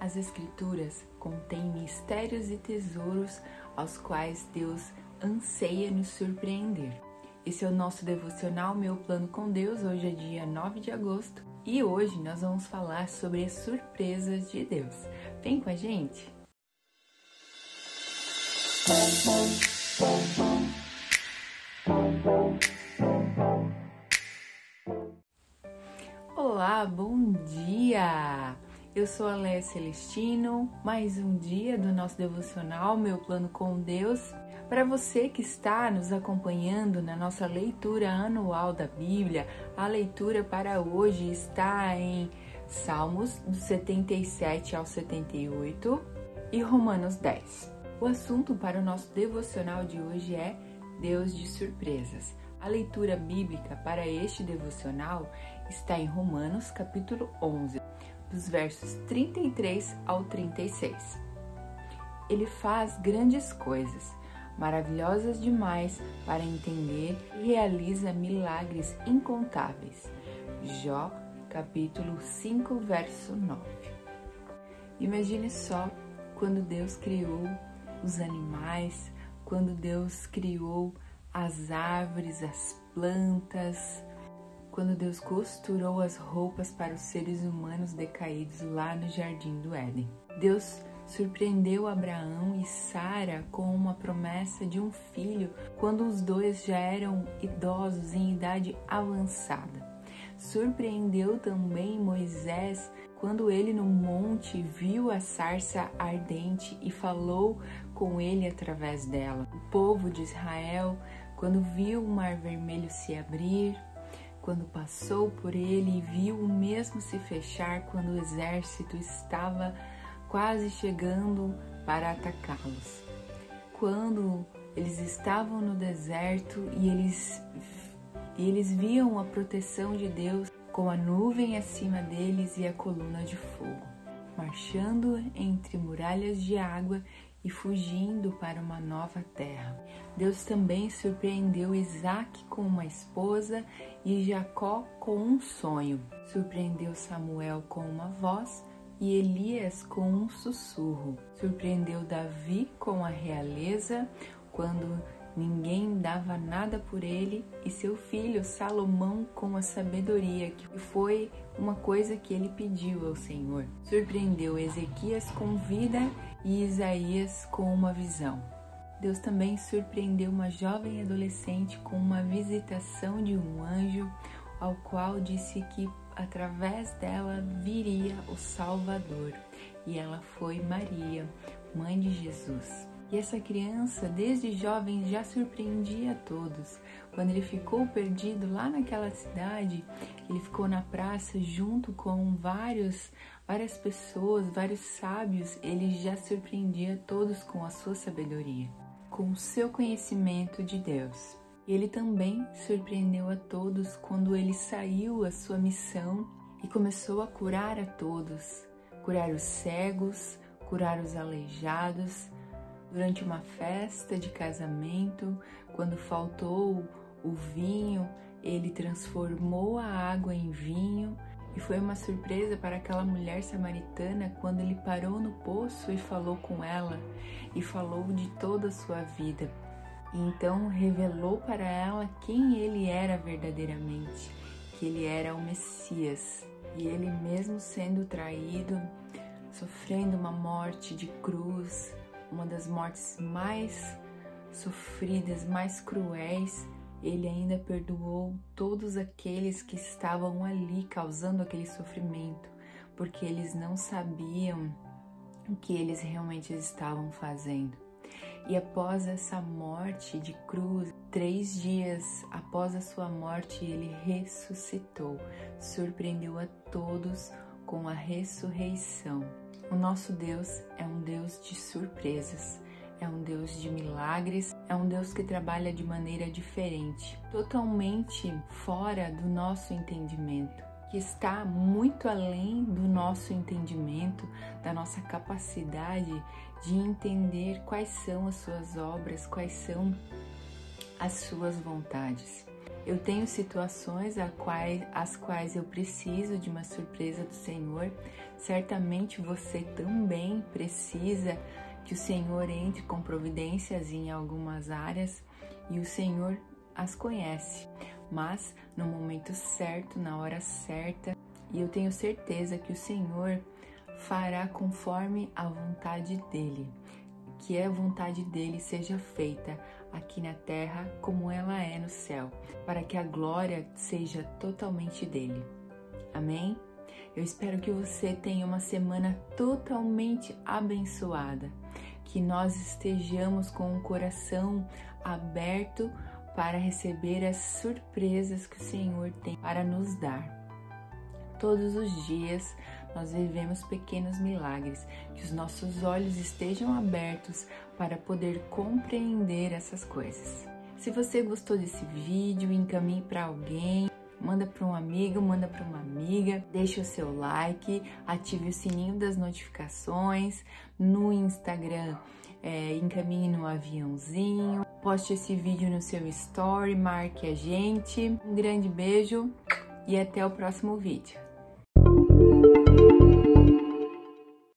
As Escrituras contêm mistérios e tesouros aos quais Deus anseia nos surpreender. Esse é o nosso devocional Meu Plano com Deus. Hoje é dia 9 de agosto e hoje nós vamos falar sobre as surpresas de Deus. Vem com a gente! Olá, bom! Eu sou a Léa Celestino, mais um dia do nosso devocional Meu Plano com Deus. Para você que está nos acompanhando na nossa leitura anual da Bíblia, a leitura para hoje está em Salmos do 77 ao 78 e Romanos 10. O assunto para o nosso devocional de hoje é Deus de surpresas. A leitura bíblica para este devocional está em Romanos, capítulo 11, dos versos 33 ao 36. Ele faz grandes coisas, maravilhosas demais para entender e realiza milagres incontáveis. Jó, capítulo 5, verso 9. Imagine só quando Deus criou os animais, quando Deus criou as árvores, as plantas, quando Deus costurou as roupas para os seres humanos decaídos lá no jardim do Éden. Deus surpreendeu Abraão e Sara com uma promessa de um filho quando os dois já eram idosos em idade avançada. Surpreendeu também Moisés quando ele no monte viu a sarça ardente e falou com ele através dela. O povo de Israel, quando viu o mar vermelho se abrir, quando passou por ele e viu o mesmo se fechar quando o exército estava quase chegando para atacá-los. Quando eles estavam no deserto e eles, e eles viam a proteção de Deus com a nuvem acima deles e a coluna de fogo, marchando entre muralhas de água e fugindo para uma nova terra. Deus também surpreendeu Isaac com uma esposa e Jacó com um sonho. Surpreendeu Samuel com uma voz e Elias com um sussurro. Surpreendeu Davi com a realeza quando ninguém dava nada por ele e seu filho Salomão com a sabedoria, que foi uma coisa que ele pediu ao Senhor. Surpreendeu Ezequias com vida e Isaías com uma visão. Deus também surpreendeu uma jovem adolescente com uma visitação de um anjo, ao qual disse que através dela viria o Salvador, e ela foi Maria, mãe de Jesus. E essa criança, desde jovem, já surpreendia a todos. Quando ele ficou perdido lá naquela cidade, ele ficou na praça junto com vários, várias pessoas, vários sábios, ele já surpreendia todos com a sua sabedoria, com o seu conhecimento de Deus. Ele também surpreendeu a todos quando ele saiu a sua missão e começou a curar a todos, curar os cegos, curar os aleijados, durante uma festa de casamento, quando faltou o vinho, ele transformou a água em vinho e foi uma surpresa para aquela mulher samaritana quando ele parou no poço e falou com ela e falou de toda a sua vida. Então revelou para ela quem ele era verdadeiramente, que ele era o Messias. E ele mesmo sendo traído, sofrendo uma morte de cruz, uma das mortes mais sofridas, mais cruéis, ele ainda perdoou todos aqueles que estavam ali causando aquele sofrimento, porque eles não sabiam o que eles realmente estavam fazendo. E após essa morte de cruz, três dias após a sua morte, ele ressuscitou, surpreendeu a todos com a ressurreição. O nosso Deus é um Deus de surpresas, é um Deus de milagres, é um Deus que trabalha de maneira diferente, totalmente fora do nosso entendimento, que está muito além do nosso entendimento, da nossa capacidade de entender quais são as suas obras, quais são as suas vontades. Eu tenho situações quais, as quais eu preciso de uma surpresa do Senhor. Certamente você também precisa que o Senhor entre com providências em algumas áreas e o Senhor as conhece, mas no momento certo, na hora certa, e eu tenho certeza que o Senhor fará conforme a vontade dele, que a vontade dele seja feita aqui na terra como ela é no céu, para que a glória seja totalmente dele. Amém? Eu espero que você tenha uma semana totalmente abençoada, que nós estejamos com o coração aberto para receber as surpresas que o Senhor tem para nos dar. Todos os dias nós vivemos pequenos milagres, que os nossos olhos estejam abertos para poder compreender essas coisas. Se você gostou desse vídeo, encaminhe para alguém, manda para um amigo, manda para uma amiga, deixe o seu like, ative o sininho das notificações no Instagram, é, encaminhe no aviãozinho, poste esse vídeo no seu story, marque a gente. Um grande beijo e até o próximo vídeo.